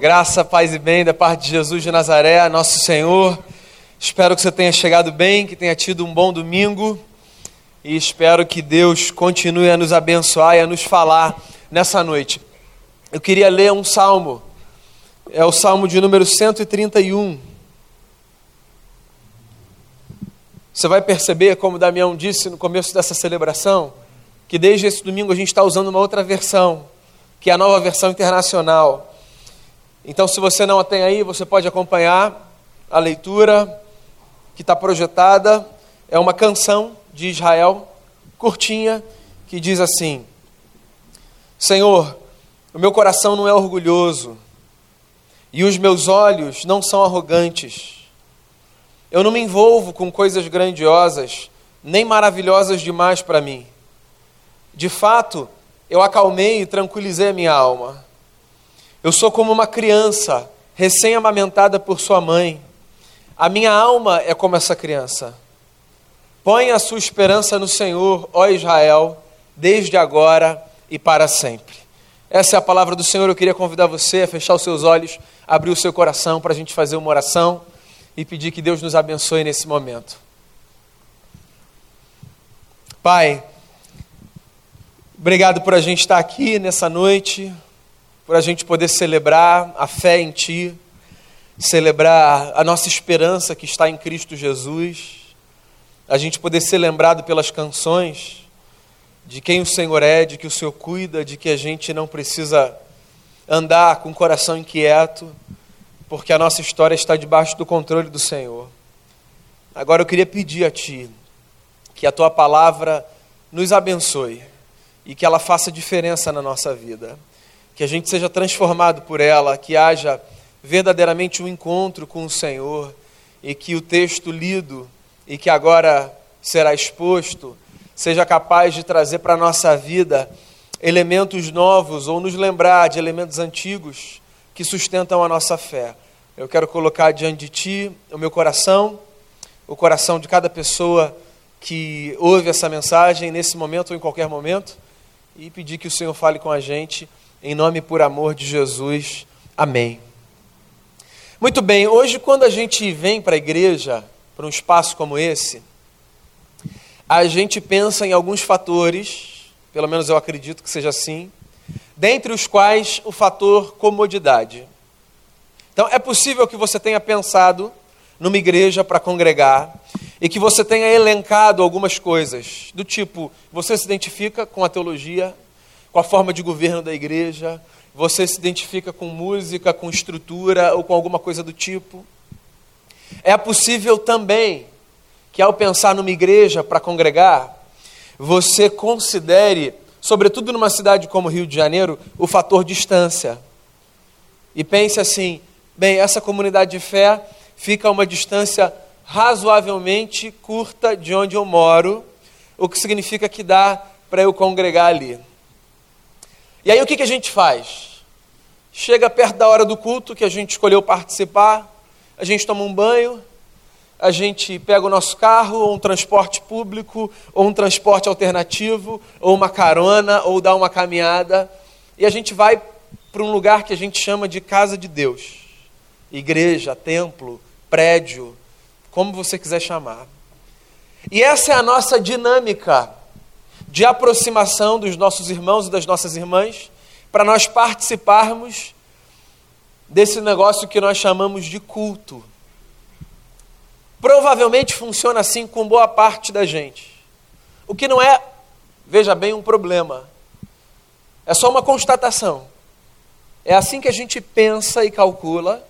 Graça, paz e bem da parte de Jesus de Nazaré, nosso Senhor. Espero que você tenha chegado bem, que tenha tido um bom domingo e espero que Deus continue a nos abençoar e a nos falar nessa noite. Eu queria ler um salmo, é o salmo de número 131. Você vai perceber, como Damião disse no começo dessa celebração, que desde esse domingo a gente está usando uma outra versão, que é a nova versão internacional. Então, se você não a tem aí, você pode acompanhar a leitura que está projetada. É uma canção de Israel, curtinha, que diz assim: Senhor, o meu coração não é orgulhoso e os meus olhos não são arrogantes. Eu não me envolvo com coisas grandiosas, nem maravilhosas demais para mim. De fato, eu acalmei e tranquilizei a minha alma. Eu sou como uma criança recém-amamentada por sua mãe. A minha alma é como essa criança. Põe a sua esperança no Senhor, ó Israel, desde agora e para sempre. Essa é a palavra do Senhor. Eu queria convidar você a fechar os seus olhos, abrir o seu coração para a gente fazer uma oração e pedir que Deus nos abençoe nesse momento. Pai, obrigado por a gente estar aqui nessa noite por a gente poder celebrar a fé em Ti, celebrar a nossa esperança que está em Cristo Jesus, a gente poder ser lembrado pelas canções de quem o Senhor é, de que o Senhor cuida, de que a gente não precisa andar com o coração inquieto, porque a nossa história está debaixo do controle do Senhor. Agora eu queria pedir a Ti que a Tua palavra nos abençoe e que ela faça diferença na nossa vida que a gente seja transformado por ela, que haja verdadeiramente um encontro com o Senhor e que o texto lido e que agora será exposto seja capaz de trazer para a nossa vida elementos novos ou nos lembrar de elementos antigos que sustentam a nossa fé. Eu quero colocar diante de Ti o meu coração, o coração de cada pessoa que ouve essa mensagem nesse momento ou em qualquer momento e pedir que o Senhor fale com a gente em nome e por amor de Jesus. Amém. Muito bem, hoje, quando a gente vem para a igreja, para um espaço como esse, a gente pensa em alguns fatores, pelo menos eu acredito que seja assim, dentre os quais o fator comodidade. Então, é possível que você tenha pensado numa igreja para congregar e que você tenha elencado algumas coisas, do tipo, você se identifica com a teologia com a forma de governo da igreja, você se identifica com música, com estrutura ou com alguma coisa do tipo. É possível também que, ao pensar numa igreja para congregar, você considere, sobretudo numa cidade como Rio de Janeiro, o fator distância. E pense assim: bem, essa comunidade de fé fica a uma distância razoavelmente curta de onde eu moro, o que significa que dá para eu congregar ali. E aí o que, que a gente faz? Chega perto da hora do culto que a gente escolheu participar, a gente toma um banho, a gente pega o nosso carro, ou um transporte público, ou um transporte alternativo, ou uma carona, ou dá uma caminhada, e a gente vai para um lugar que a gente chama de casa de Deus. Igreja, templo, prédio, como você quiser chamar. E essa é a nossa dinâmica de aproximação dos nossos irmãos e das nossas irmãs, para nós participarmos desse negócio que nós chamamos de culto. Provavelmente funciona assim com boa parte da gente. O que não é, veja bem, um problema. É só uma constatação. É assim que a gente pensa e calcula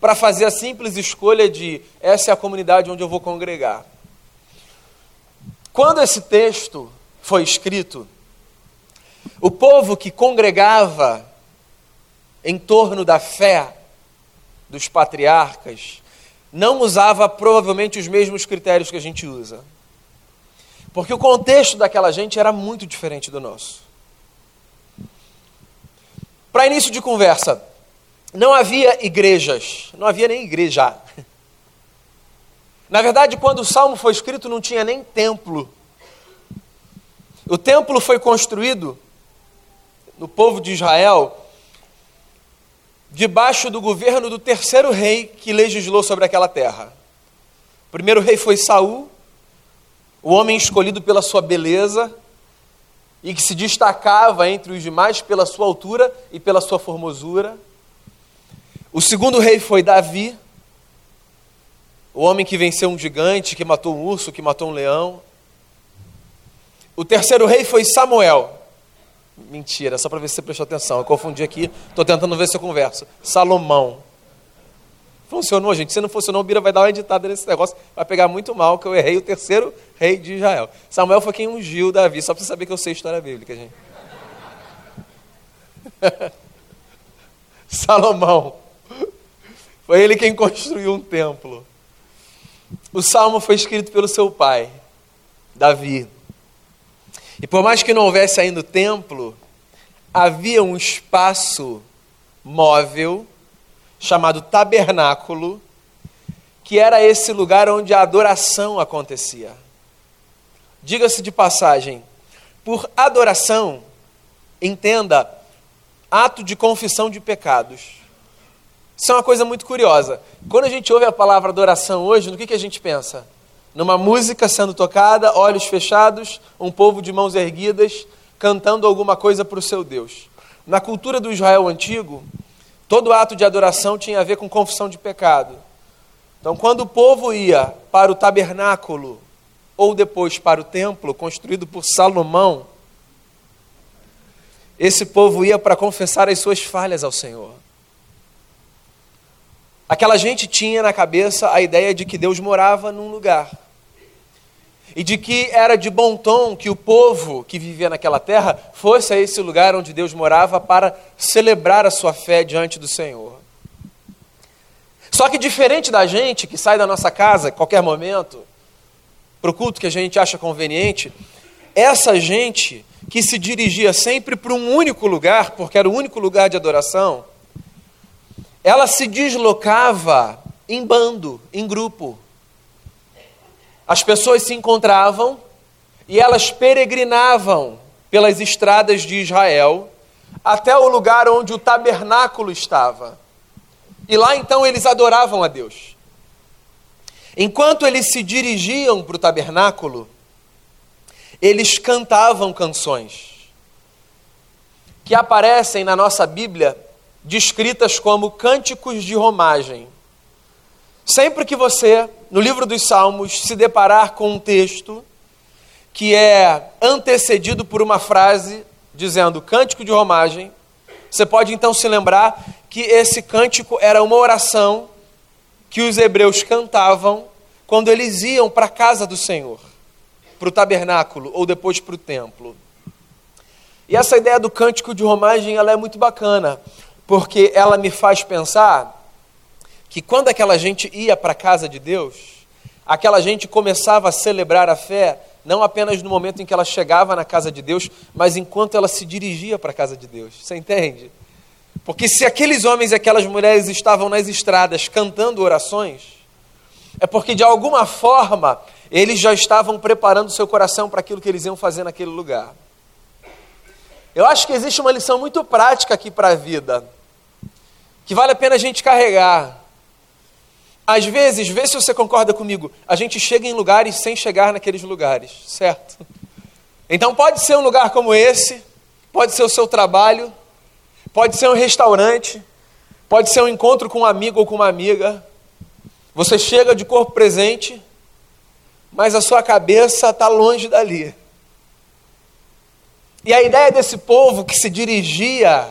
para fazer a simples escolha de essa é a comunidade onde eu vou congregar. Quando esse texto foi escrito, o povo que congregava em torno da fé dos patriarcas não usava provavelmente os mesmos critérios que a gente usa. Porque o contexto daquela gente era muito diferente do nosso. Para início de conversa, não havia igrejas, não havia nem igreja. Na verdade, quando o salmo foi escrito, não tinha nem templo. O templo foi construído no povo de Israel debaixo do governo do terceiro rei que legislou sobre aquela terra. O primeiro rei foi Saul, o homem escolhido pela sua beleza e que se destacava entre os demais pela sua altura e pela sua formosura. O segundo rei foi Davi, o homem que venceu um gigante, que matou um urso, que matou um leão. O terceiro rei foi Samuel. Mentira, só para ver se você prestou atenção. Eu confundi aqui, estou tentando ver se eu converso. Salomão. Funcionou, gente. Se não funcionou, o Bira vai dar uma editada nesse negócio. Vai pegar muito mal que eu errei o terceiro rei de Israel. Samuel foi quem ungiu Davi, só para você saber que eu sei história bíblica, gente. Salomão. Foi ele quem construiu um templo. O salmo foi escrito pelo seu pai, Davi. E por mais que não houvesse ainda o templo, havia um espaço móvel chamado tabernáculo, que era esse lugar onde a adoração acontecia. Diga-se de passagem, por adoração, entenda ato de confissão de pecados. Isso é uma coisa muito curiosa. Quando a gente ouve a palavra adoração hoje, no que, que a gente pensa? Numa música sendo tocada, olhos fechados, um povo de mãos erguidas, cantando alguma coisa para o seu Deus. Na cultura do Israel antigo, Todo ato de adoração tinha a ver com confissão de pecado. Então, quando o povo ia para o tabernáculo ou depois para o templo construído por Salomão, esse povo ia para confessar as suas falhas ao Senhor. Aquela gente tinha na cabeça a ideia de que Deus morava num lugar e de que era de bom tom que o povo que vivia naquela terra fosse a esse lugar onde Deus morava para celebrar a sua fé diante do Senhor. Só que diferente da gente que sai da nossa casa a qualquer momento para o culto que a gente acha conveniente, essa gente que se dirigia sempre para um único lugar, porque era o único lugar de adoração, ela se deslocava em bando, em grupo. As pessoas se encontravam e elas peregrinavam pelas estradas de Israel até o lugar onde o tabernáculo estava. E lá então eles adoravam a Deus. Enquanto eles se dirigiam para o tabernáculo, eles cantavam canções que aparecem na nossa Bíblia descritas como cânticos de romagem. Sempre que você, no livro dos Salmos, se deparar com um texto que é antecedido por uma frase dizendo cântico de romagem, você pode então se lembrar que esse cântico era uma oração que os hebreus cantavam quando eles iam para a casa do Senhor, para o tabernáculo ou depois para o templo. E essa ideia do cântico de romagem ela é muito bacana, porque ela me faz pensar que quando aquela gente ia para a casa de Deus, aquela gente começava a celebrar a fé, não apenas no momento em que ela chegava na casa de Deus, mas enquanto ela se dirigia para a casa de Deus. Você entende? Porque se aqueles homens e aquelas mulheres estavam nas estradas cantando orações, é porque de alguma forma eles já estavam preparando seu coração para aquilo que eles iam fazer naquele lugar. Eu acho que existe uma lição muito prática aqui para a vida, que vale a pena a gente carregar. Às vezes, vê se você concorda comigo, a gente chega em lugares sem chegar naqueles lugares, certo? Então pode ser um lugar como esse, pode ser o seu trabalho, pode ser um restaurante, pode ser um encontro com um amigo ou com uma amiga. Você chega de corpo presente, mas a sua cabeça está longe dali. E a ideia desse povo que se dirigia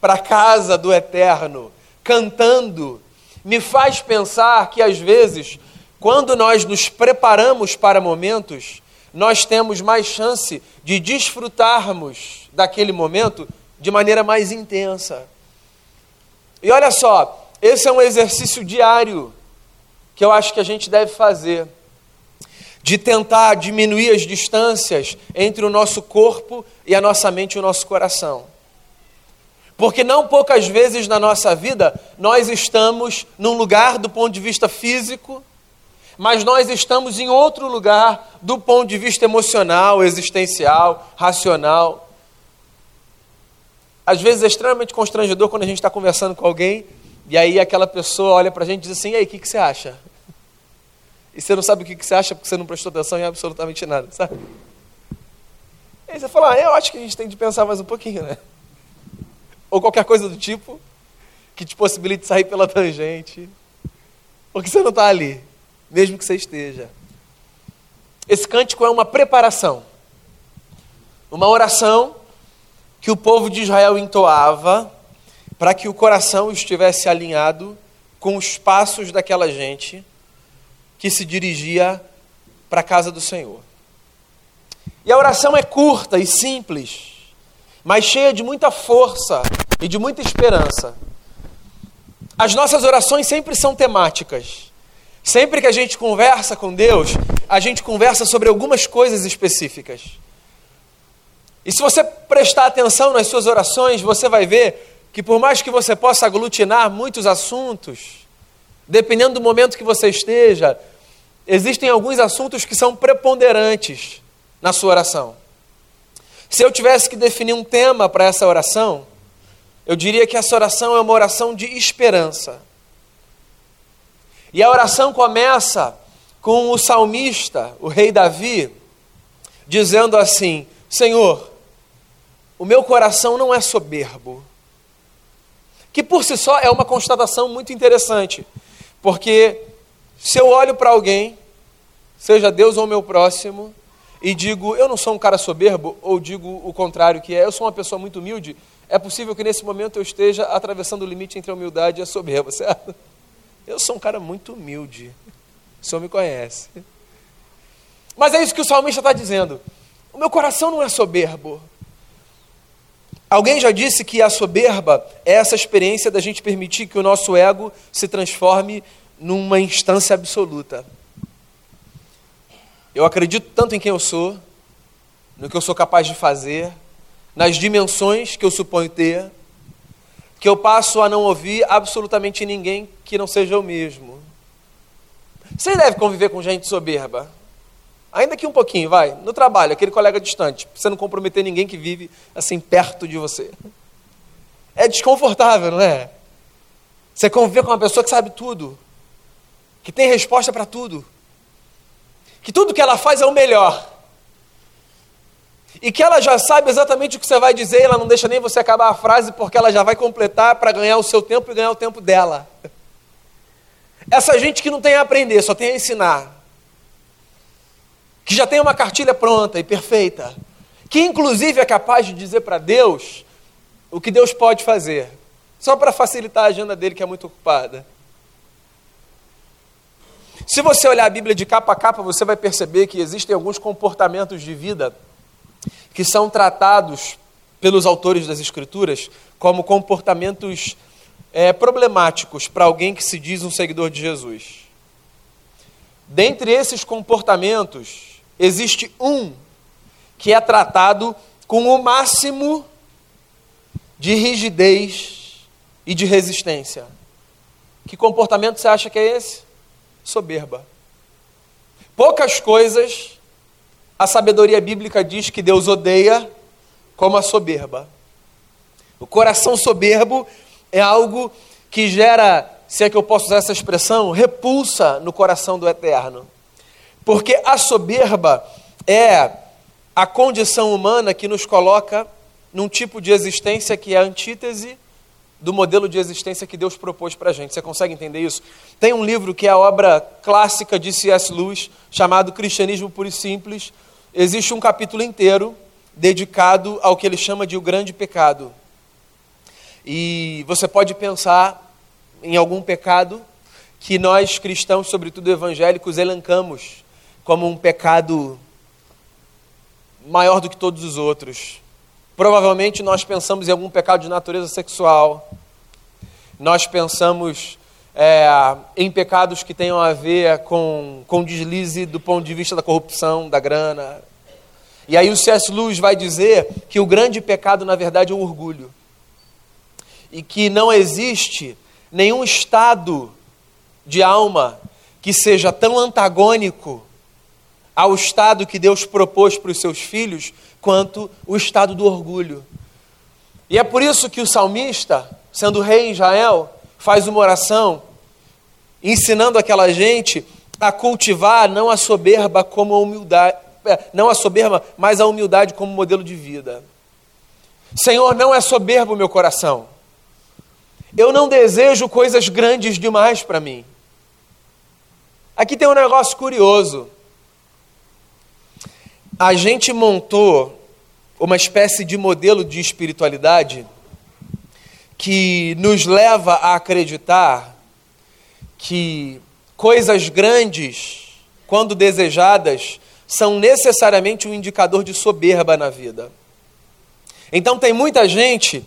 para a casa do eterno, cantando, me faz pensar que às vezes, quando nós nos preparamos para momentos, nós temos mais chance de desfrutarmos daquele momento de maneira mais intensa. E olha só, esse é um exercício diário que eu acho que a gente deve fazer, de tentar diminuir as distâncias entre o nosso corpo e a nossa mente e o nosso coração. Porque não poucas vezes na nossa vida nós estamos num lugar do ponto de vista físico, mas nós estamos em outro lugar do ponto de vista emocional, existencial, racional. Às vezes é extremamente constrangedor quando a gente está conversando com alguém e aí aquela pessoa olha para a gente e diz assim: e aí, o que, que você acha? E você não sabe o que, que você acha porque você não prestou atenção em absolutamente nada, sabe? E aí você fala: ah, eu acho que a gente tem de pensar mais um pouquinho, né? Ou qualquer coisa do tipo que te possibilite sair pela tangente. Porque você não está ali, mesmo que você esteja. Esse cântico é uma preparação, uma oração que o povo de Israel entoava para que o coração estivesse alinhado com os passos daquela gente que se dirigia para a casa do Senhor. E a oração é curta e simples, mas cheia de muita força e de muita esperança. As nossas orações sempre são temáticas. Sempre que a gente conversa com Deus, a gente conversa sobre algumas coisas específicas. E se você prestar atenção nas suas orações, você vai ver que por mais que você possa aglutinar muitos assuntos, dependendo do momento que você esteja, existem alguns assuntos que são preponderantes na sua oração. Se eu tivesse que definir um tema para essa oração, eu diria que essa oração é uma oração de esperança. E a oração começa com o salmista, o rei Davi, dizendo assim: Senhor, o meu coração não é soberbo que por si só é uma constatação muito interessante, porque se eu olho para alguém, seja Deus ou meu próximo, e digo, eu não sou um cara soberbo, ou digo o contrário, que é, eu sou uma pessoa muito humilde, é possível que nesse momento eu esteja atravessando o limite entre a humildade e a soberba, certo? Eu sou um cara muito humilde, o senhor me conhece. Mas é isso que o salmista está dizendo. O meu coração não é soberbo, Alguém já disse que a soberba é essa experiência da gente permitir que o nosso ego se transforme numa instância absoluta. Eu acredito tanto em quem eu sou, no que eu sou capaz de fazer, nas dimensões que eu suponho ter, que eu passo a não ouvir absolutamente ninguém que não seja eu mesmo. Você deve conviver com gente soberba. Ainda que um pouquinho, vai. No trabalho, aquele colega distante, para você não comprometer ninguém que vive assim perto de você. É desconfortável, não é? Você conviver com uma pessoa que sabe tudo, que tem resposta para tudo, que tudo que ela faz é o melhor. E que ela já sabe exatamente o que você vai dizer, ela não deixa nem você acabar a frase, porque ela já vai completar para ganhar o seu tempo e ganhar o tempo dela. Essa gente que não tem a aprender, só tem a ensinar que já tem uma cartilha pronta e perfeita, que inclusive é capaz de dizer para Deus o que Deus pode fazer, só para facilitar a agenda dele que é muito ocupada. Se você olhar a Bíblia de capa a capa, você vai perceber que existem alguns comportamentos de vida que são tratados pelos autores das Escrituras como comportamentos é, problemáticos para alguém que se diz um seguidor de Jesus. Dentre esses comportamentos, existe um que é tratado com o máximo de rigidez e de resistência. Que comportamento você acha que é esse? Soberba. Poucas coisas a sabedoria bíblica diz que Deus odeia como a soberba. O coração soberbo é algo que gera, se é que eu posso usar essa expressão, repulsa no coração do eterno. Porque a soberba é a condição humana que nos coloca num tipo de existência que é a antítese do modelo de existência que Deus propôs para a gente. Você consegue entender isso? Tem um livro que é a obra clássica de C.S. Lewis, chamado Cristianismo Puro e Simples. Existe um capítulo inteiro dedicado ao que ele chama de o grande pecado. E você pode pensar em algum pecado que nós cristãos, sobretudo evangélicos, elencamos como um pecado maior do que todos os outros. Provavelmente nós pensamos em algum pecado de natureza sexual, nós pensamos é, em pecados que tenham a ver com, com deslize do ponto de vista da corrupção, da grana. E aí o C.S. Lewis vai dizer que o grande pecado, na verdade, é o orgulho. E que não existe nenhum estado de alma que seja tão antagônico ao estado que Deus propôs para os seus filhos, quanto o estado do orgulho. E é por isso que o salmista, sendo rei em Israel, faz uma oração ensinando aquela gente a cultivar não a soberba como a humildade, é, não a soberba, mas a humildade como modelo de vida. Senhor, não é soberbo o meu coração. Eu não desejo coisas grandes demais para mim. Aqui tem um negócio curioso. A gente montou uma espécie de modelo de espiritualidade que nos leva a acreditar que coisas grandes, quando desejadas, são necessariamente um indicador de soberba na vida. Então tem muita gente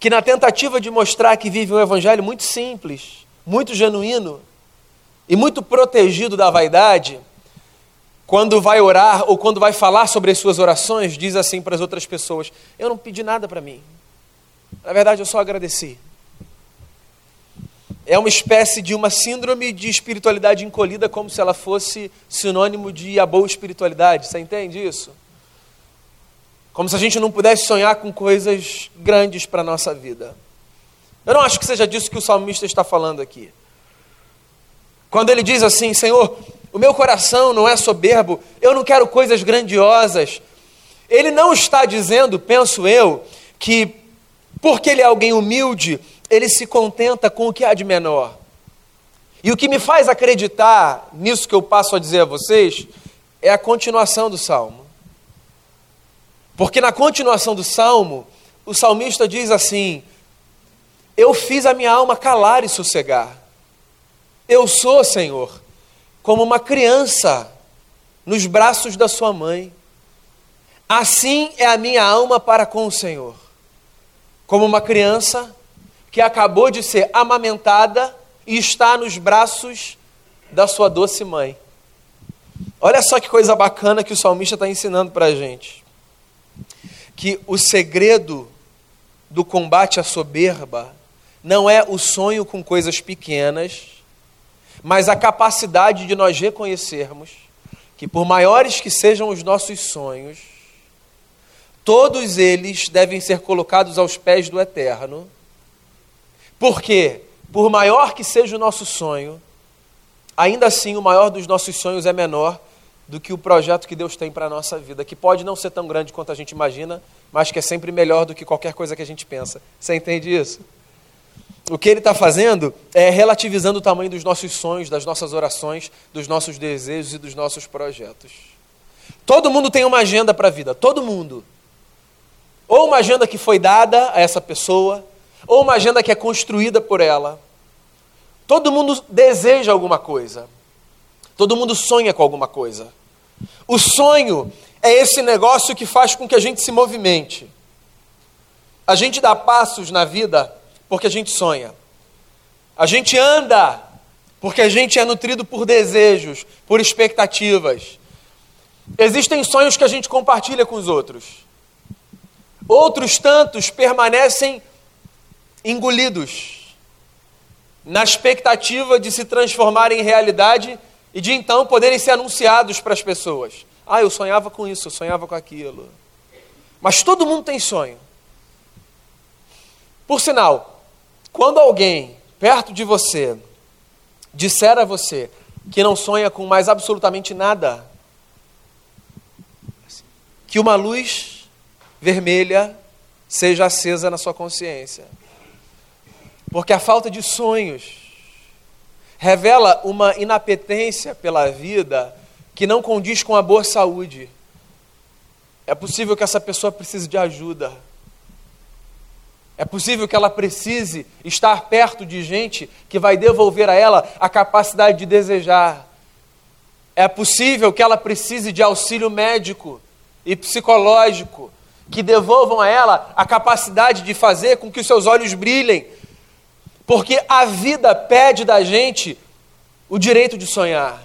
que na tentativa de mostrar que vive um evangelho muito simples, muito genuíno e muito protegido da vaidade, quando vai orar ou quando vai falar sobre as suas orações, diz assim para as outras pessoas: Eu não pedi nada para mim. Na verdade, eu só agradeci. É uma espécie de uma síndrome de espiritualidade encolhida, como se ela fosse sinônimo de a boa espiritualidade. Você entende isso? Como se a gente não pudesse sonhar com coisas grandes para a nossa vida. Eu não acho que seja disso que o salmista está falando aqui. Quando ele diz assim: Senhor, o meu coração não é soberbo, eu não quero coisas grandiosas. Ele não está dizendo, penso eu, que porque ele é alguém humilde, ele se contenta com o que há de menor. E o que me faz acreditar nisso que eu passo a dizer a vocês é a continuação do salmo. Porque na continuação do salmo, o salmista diz assim: Eu fiz a minha alma calar e sossegar. Eu sou, Senhor, como uma criança nos braços da sua mãe. Assim é a minha alma para com o Senhor como uma criança que acabou de ser amamentada e está nos braços da sua doce mãe. Olha só que coisa bacana que o salmista está ensinando para a gente. Que o segredo do combate à soberba não é o sonho com coisas pequenas, mas a capacidade de nós reconhecermos que, por maiores que sejam os nossos sonhos, Todos eles devem ser colocados aos pés do Eterno, porque, por maior que seja o nosso sonho, ainda assim o maior dos nossos sonhos é menor do que o projeto que Deus tem para a nossa vida, que pode não ser tão grande quanto a gente imagina, mas que é sempre melhor do que qualquer coisa que a gente pensa. Você entende isso? O que ele está fazendo é relativizando o tamanho dos nossos sonhos, das nossas orações, dos nossos desejos e dos nossos projetos. Todo mundo tem uma agenda para a vida, todo mundo. Ou uma agenda que foi dada a essa pessoa, ou uma agenda que é construída por ela. Todo mundo deseja alguma coisa. Todo mundo sonha com alguma coisa. O sonho é esse negócio que faz com que a gente se movimente. A gente dá passos na vida porque a gente sonha. A gente anda porque a gente é nutrido por desejos, por expectativas. Existem sonhos que a gente compartilha com os outros. Outros tantos permanecem engolidos, na expectativa de se transformarem em realidade e de então poderem ser anunciados para as pessoas. Ah, eu sonhava com isso, eu sonhava com aquilo. Mas todo mundo tem sonho. Por sinal, quando alguém perto de você disser a você que não sonha com mais absolutamente nada, que uma luz vermelha seja acesa na sua consciência. Porque a falta de sonhos revela uma inapetência pela vida que não condiz com a boa saúde. É possível que essa pessoa precise de ajuda. É possível que ela precise estar perto de gente que vai devolver a ela a capacidade de desejar. É possível que ela precise de auxílio médico e psicológico que devolvam a ela a capacidade de fazer com que os seus olhos brilhem, porque a vida pede da gente o direito de sonhar.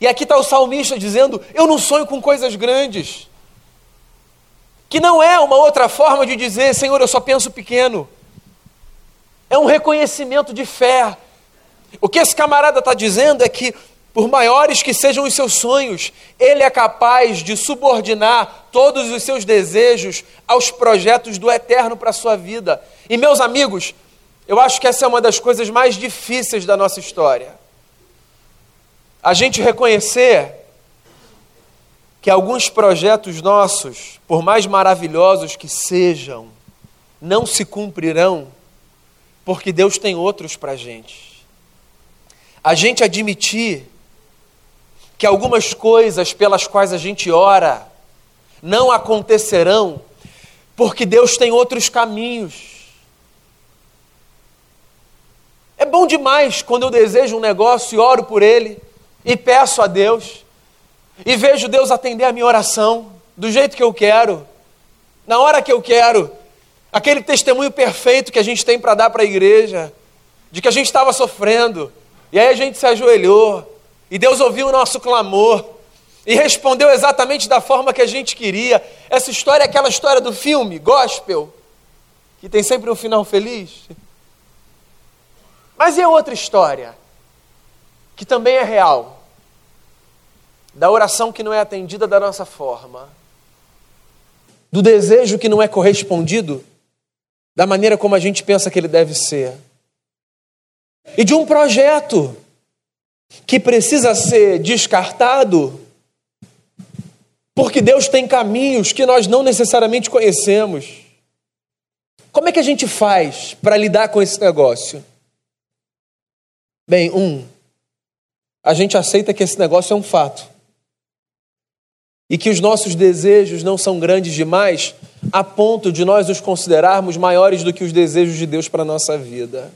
E aqui está o salmista dizendo: Eu não sonho com coisas grandes. Que não é uma outra forma de dizer, Senhor, eu só penso pequeno. É um reconhecimento de fé. O que esse camarada está dizendo é que por maiores que sejam os seus sonhos, Ele é capaz de subordinar todos os seus desejos aos projetos do eterno para a sua vida. E, meus amigos, eu acho que essa é uma das coisas mais difíceis da nossa história. A gente reconhecer que alguns projetos nossos, por mais maravilhosos que sejam, não se cumprirão, porque Deus tem outros para a gente. A gente admitir que algumas coisas pelas quais a gente ora não acontecerão, porque Deus tem outros caminhos. É bom demais quando eu desejo um negócio e oro por ele, e peço a Deus, e vejo Deus atender a minha oração do jeito que eu quero, na hora que eu quero, aquele testemunho perfeito que a gente tem para dar para a igreja, de que a gente estava sofrendo, e aí a gente se ajoelhou, e Deus ouviu o nosso clamor e respondeu exatamente da forma que a gente queria. Essa história é aquela história do filme, gospel, que tem sempre um final feliz. Mas e a outra história, que também é real, da oração que não é atendida da nossa forma, do desejo que não é correspondido da maneira como a gente pensa que ele deve ser, e de um projeto que precisa ser descartado, porque Deus tem caminhos que nós não necessariamente conhecemos. Como é que a gente faz para lidar com esse negócio? Bem, um, a gente aceita que esse negócio é um fato e que os nossos desejos não são grandes demais a ponto de nós os considerarmos maiores do que os desejos de Deus para a nossa vida.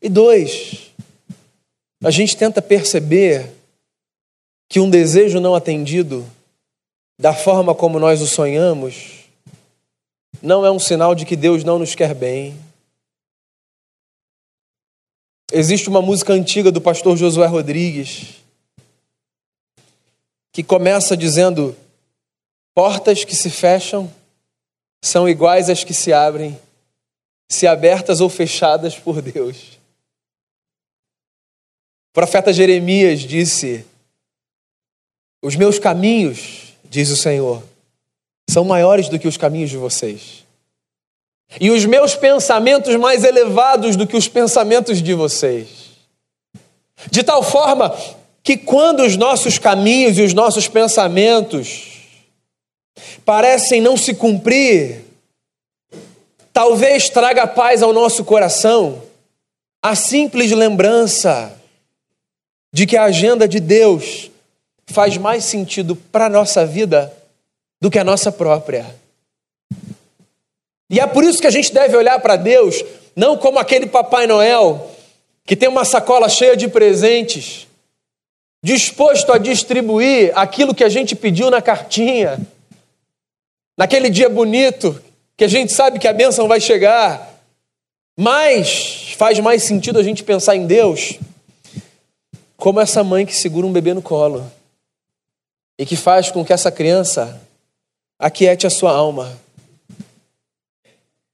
E dois, a gente tenta perceber que um desejo não atendido, da forma como nós o sonhamos, não é um sinal de que Deus não nos quer bem. Existe uma música antiga do pastor Josué Rodrigues que começa dizendo: Portas que se fecham são iguais às que se abrem, se abertas ou fechadas por Deus profeta Jeremias disse: Os meus caminhos, diz o Senhor, são maiores do que os caminhos de vocês. E os meus pensamentos mais elevados do que os pensamentos de vocês. De tal forma que quando os nossos caminhos e os nossos pensamentos parecem não se cumprir, talvez traga paz ao nosso coração a simples lembrança de que a agenda de Deus faz mais sentido para a nossa vida do que a nossa própria. E é por isso que a gente deve olhar para Deus não como aquele Papai Noel que tem uma sacola cheia de presentes, disposto a distribuir aquilo que a gente pediu na cartinha, naquele dia bonito que a gente sabe que a bênção vai chegar. Mas faz mais sentido a gente pensar em Deus como essa mãe que segura um bebê no colo e que faz com que essa criança aquiete a sua alma.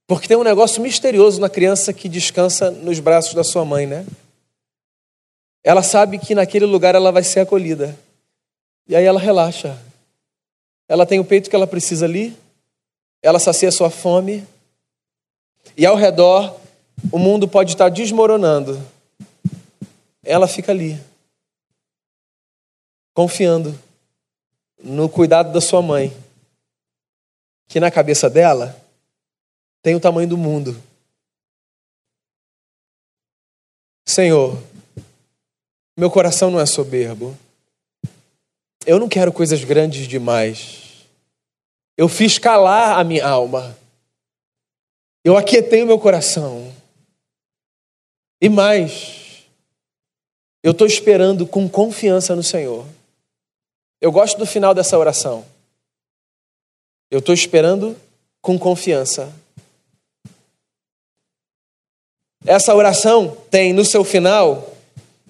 Porque tem um negócio misterioso na criança que descansa nos braços da sua mãe, né? Ela sabe que naquele lugar ela vai ser acolhida. E aí ela relaxa. Ela tem o peito que ela precisa ali, ela sacia sua fome, e ao redor o mundo pode estar desmoronando. Ela fica ali confiando no cuidado da sua mãe, que na cabeça dela tem o tamanho do mundo. Senhor, meu coração não é soberbo. Eu não quero coisas grandes demais. Eu fiz calar a minha alma. Eu aquietei o meu coração. E mais, eu estou esperando com confiança no Senhor. Eu gosto do final dessa oração. Eu estou esperando com confiança. Essa oração tem no seu final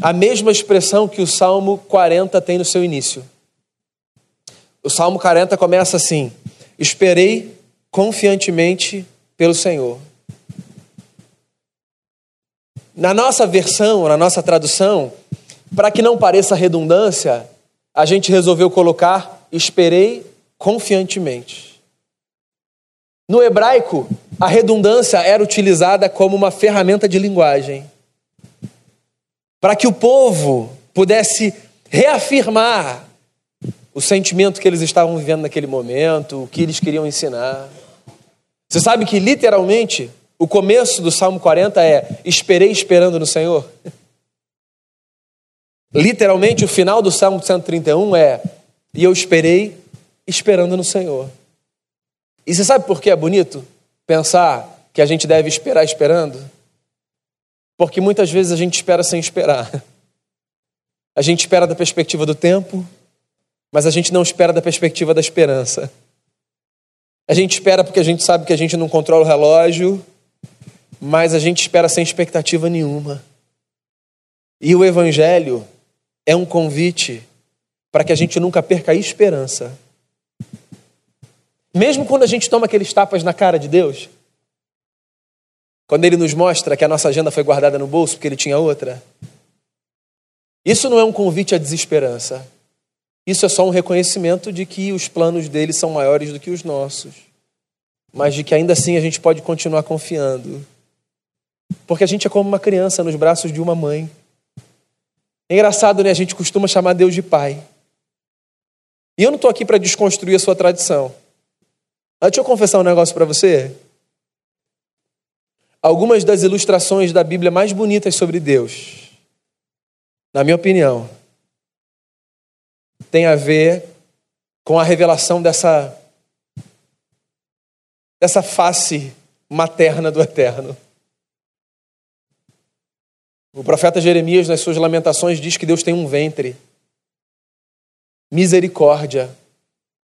a mesma expressão que o Salmo 40 tem no seu início. O Salmo 40 começa assim: Esperei confiantemente pelo Senhor. Na nossa versão, na nossa tradução, para que não pareça redundância, a gente resolveu colocar esperei confiantemente. No hebraico, a redundância era utilizada como uma ferramenta de linguagem para que o povo pudesse reafirmar o sentimento que eles estavam vivendo naquele momento, o que eles queriam ensinar. Você sabe que literalmente o começo do Salmo 40 é: Esperei esperando no Senhor. Literalmente o final do Salmo 131 é: E eu esperei esperando no Senhor. E você sabe por que é bonito pensar que a gente deve esperar esperando? Porque muitas vezes a gente espera sem esperar. A gente espera da perspectiva do tempo, mas a gente não espera da perspectiva da esperança. A gente espera porque a gente sabe que a gente não controla o relógio, mas a gente espera sem expectativa nenhuma. E o Evangelho é um convite para que a gente nunca perca a esperança. Mesmo quando a gente toma aqueles tapas na cara de Deus, quando Ele nos mostra que a nossa agenda foi guardada no bolso porque Ele tinha outra, isso não é um convite à desesperança. Isso é só um reconhecimento de que os planos dele são maiores do que os nossos, mas de que ainda assim a gente pode continuar confiando. Porque a gente é como uma criança nos braços de uma mãe. É engraçado, né? A gente costuma chamar Deus de pai. E eu não estou aqui para desconstruir a sua tradição. Mas deixa eu confessar um negócio para você. Algumas das ilustrações da Bíblia mais bonitas sobre Deus, na minha opinião, tem a ver com a revelação dessa, dessa face materna do Eterno. O profeta Jeremias, nas suas lamentações, diz que Deus tem um ventre. Misericórdia.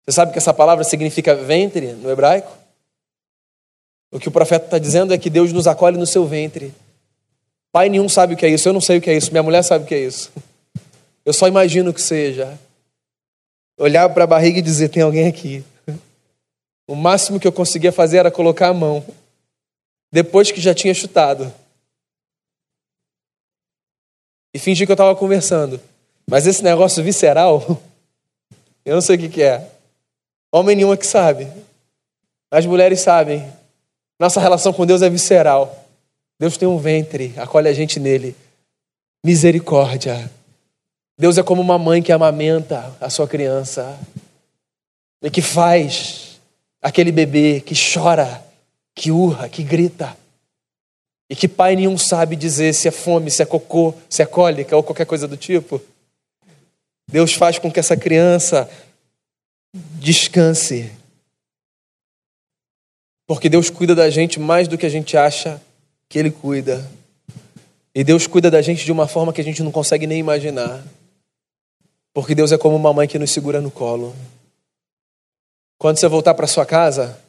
Você sabe que essa palavra significa ventre no hebraico? O que o profeta está dizendo é que Deus nos acolhe no seu ventre. Pai nenhum sabe o que é isso, eu não sei o que é isso, minha mulher sabe o que é isso. Eu só imagino que seja. Olhar para a barriga e dizer: tem alguém aqui. O máximo que eu conseguia fazer era colocar a mão, depois que já tinha chutado e fingir que eu estava conversando. Mas esse negócio visceral, eu não sei o que, que é. Homem nenhuma que sabe. As mulheres sabem. Nossa relação com Deus é visceral. Deus tem um ventre, acolhe a gente nele. Misericórdia. Deus é como uma mãe que amamenta a sua criança e que faz aquele bebê que chora, que urra, que grita. E que pai nenhum sabe dizer se é fome, se é cocô, se é cólica ou qualquer coisa do tipo. Deus faz com que essa criança descanse. Porque Deus cuida da gente mais do que a gente acha que Ele cuida. E Deus cuida da gente de uma forma que a gente não consegue nem imaginar. Porque Deus é como uma mãe que nos segura no colo. Quando você voltar para sua casa,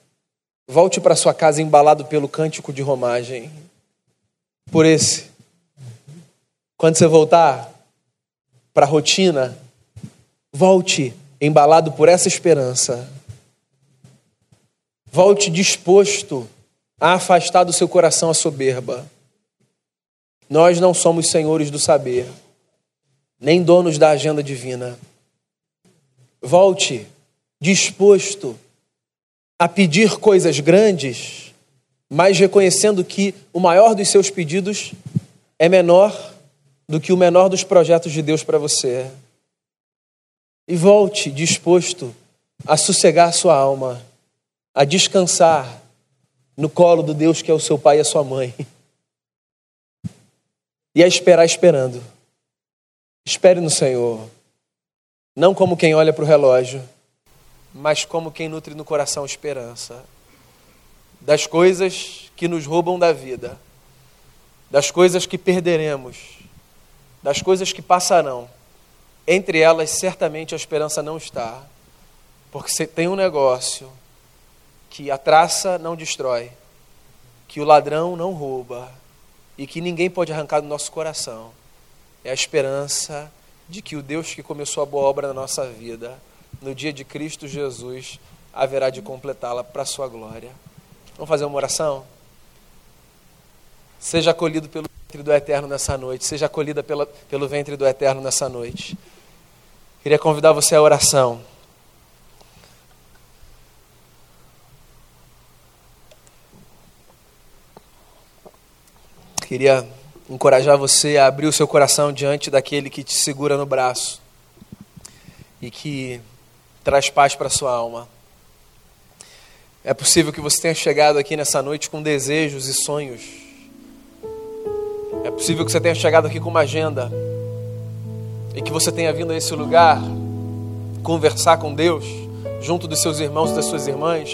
volte para sua casa embalado pelo cântico de romagem por esse. Quando você voltar para a rotina, volte embalado por essa esperança. Volte disposto a afastar do seu coração a soberba. Nós não somos senhores do saber, nem donos da agenda divina. Volte disposto a pedir coisas grandes mas reconhecendo que o maior dos seus pedidos é menor do que o menor dos projetos de Deus para você. E volte disposto a sossegar sua alma, a descansar no colo do Deus que é o seu pai e a sua mãe. E a esperar esperando. Espere no Senhor. Não como quem olha para o relógio, mas como quem nutre no coração esperança das coisas que nos roubam da vida, das coisas que perderemos, das coisas que passarão. Entre elas, certamente a esperança não está, porque você tem um negócio que a traça não destrói, que o ladrão não rouba e que ninguém pode arrancar do nosso coração. É a esperança de que o Deus que começou a boa obra na nossa vida, no dia de Cristo Jesus, haverá de completá-la para a sua glória. Vamos fazer uma oração? Seja acolhido pelo do Eterno nessa noite. Seja acolhida pela, pelo ventre do Eterno nessa noite. Queria convidar você à oração. Queria encorajar você a abrir o seu coração diante daquele que te segura no braço e que traz paz para a sua alma. É possível que você tenha chegado aqui nessa noite com desejos e sonhos. É possível que você tenha chegado aqui com uma agenda e que você tenha vindo a esse lugar conversar com Deus, junto dos seus irmãos e das suas irmãs,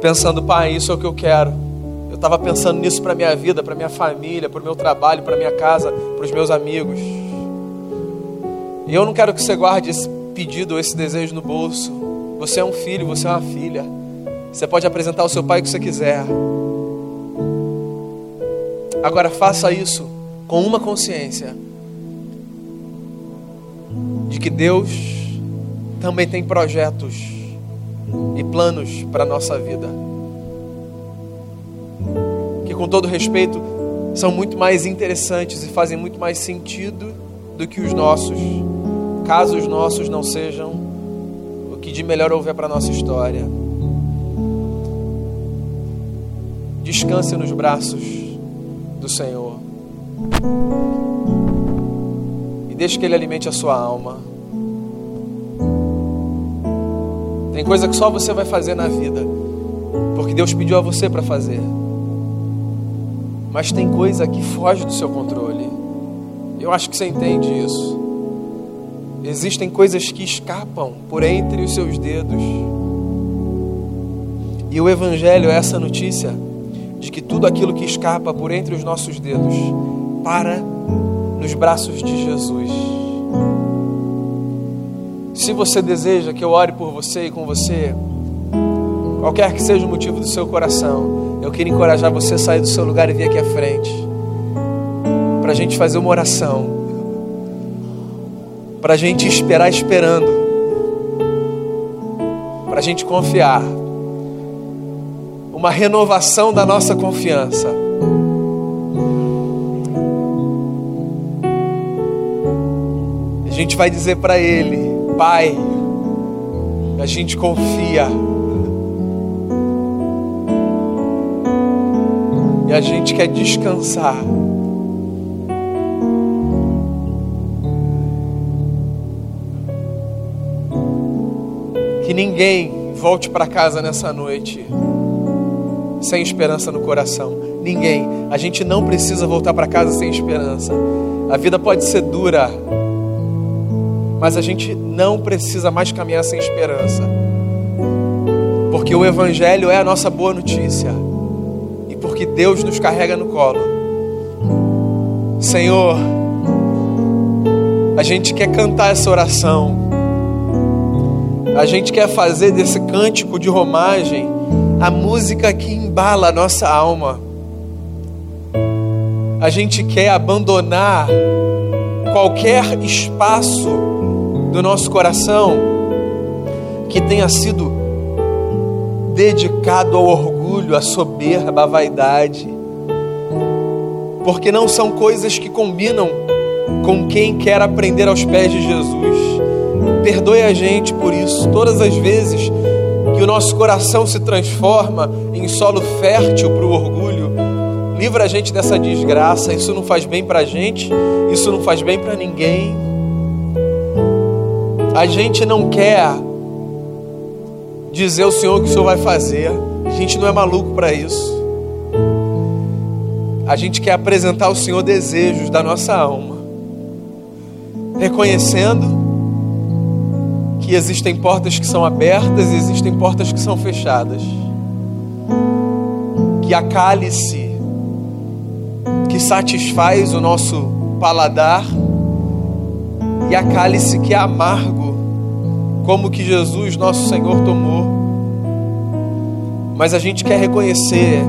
pensando, pai, isso é o que eu quero. Eu estava pensando nisso para minha vida, para minha família, para o meu trabalho, para minha casa, para os meus amigos. E eu não quero que você guarde esse pedido, esse desejo no bolso. Você é um filho, você é uma filha. Você pode apresentar ao seu pai o que você quiser. Agora faça isso com uma consciência de que Deus também tem projetos e planos para a nossa vida. Com todo respeito, são muito mais interessantes e fazem muito mais sentido do que os nossos, caso os nossos não sejam o que de melhor houver para a nossa história. Descanse nos braços do Senhor. E deixe que Ele alimente a sua alma. Tem coisa que só você vai fazer na vida, porque Deus pediu a você para fazer. Mas tem coisa que foge do seu controle. Eu acho que você entende isso. Existem coisas que escapam por entre os seus dedos. E o Evangelho é essa notícia de que tudo aquilo que escapa por entre os nossos dedos para nos braços de Jesus. Se você deseja que eu ore por você e com você, qualquer que seja o motivo do seu coração, eu quero encorajar você a sair do seu lugar e vir aqui à frente, para a gente fazer uma oração, para a gente esperar esperando, para a gente confiar, uma renovação da nossa confiança. A gente vai dizer para Ele, Pai, a gente confia. E a gente quer descansar. Que ninguém volte para casa nessa noite sem esperança no coração. Ninguém. A gente não precisa voltar para casa sem esperança. A vida pode ser dura, mas a gente não precisa mais caminhar sem esperança, porque o Evangelho é a nossa boa notícia porque Deus nos carrega no colo. Senhor, a gente quer cantar essa oração, a gente quer fazer desse cântico de romagem a música que embala a nossa alma. A gente quer abandonar qualquer espaço do nosso coração que tenha sido dedicado ao orgulho, à soberba, à vaidade, porque não são coisas que combinam com quem quer aprender aos pés de Jesus. Perdoe a gente por isso. Todas as vezes que o nosso coração se transforma em solo fértil para o orgulho, livra a gente dessa desgraça. Isso não faz bem para a gente, isso não faz bem para ninguém. A gente não quer dizer ao Senhor o que o Senhor vai fazer. A gente não é maluco para isso. A gente quer apresentar ao Senhor desejos da nossa alma, reconhecendo que existem portas que são abertas e existem portas que são fechadas. Que a cálice que satisfaz o nosso paladar e a cálice que é amargo, como que Jesus, nosso Senhor, tomou. Mas a gente quer reconhecer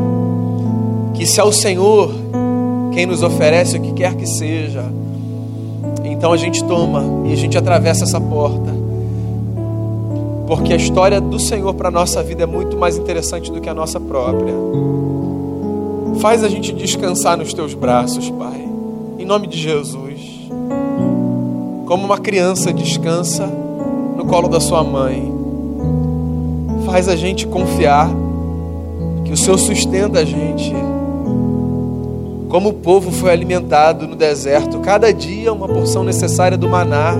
que se é o Senhor quem nos oferece o que quer que seja, então a gente toma e a gente atravessa essa porta. Porque a história do Senhor para a nossa vida é muito mais interessante do que a nossa própria. Faz a gente descansar nos teus braços, Pai. Em nome de Jesus. Como uma criança descansa no colo da sua mãe. Faz a gente confiar que o Senhor sustenta a gente. Como o povo foi alimentado no deserto, cada dia uma porção necessária do maná.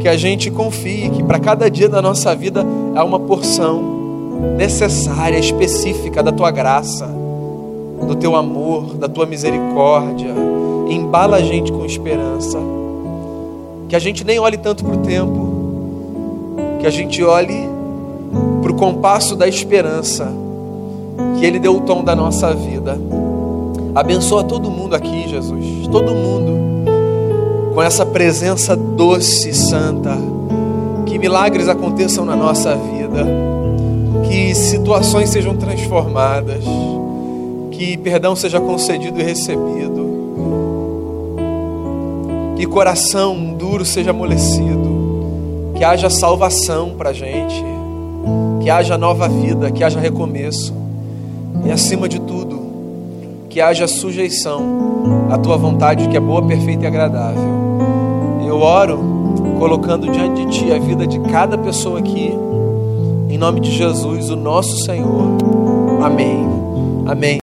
Que a gente confie que para cada dia da nossa vida há uma porção necessária, específica da tua graça do teu amor, da tua misericórdia. Embala a gente com esperança. Que a gente nem olhe tanto para o tempo, que a gente olhe para o compasso da esperança, que Ele deu o tom da nossa vida. Abençoa todo mundo aqui, Jesus, todo mundo, com essa presença doce e santa. Que milagres aconteçam na nossa vida, que situações sejam transformadas. Que perdão seja concedido e recebido, que coração duro seja amolecido, que haja salvação para a gente, que haja nova vida, que haja recomeço, e acima de tudo, que haja sujeição à tua vontade, que é boa, perfeita e agradável. Eu oro colocando diante de ti a vida de cada pessoa aqui, em nome de Jesus, o nosso Senhor. Amém. Amém.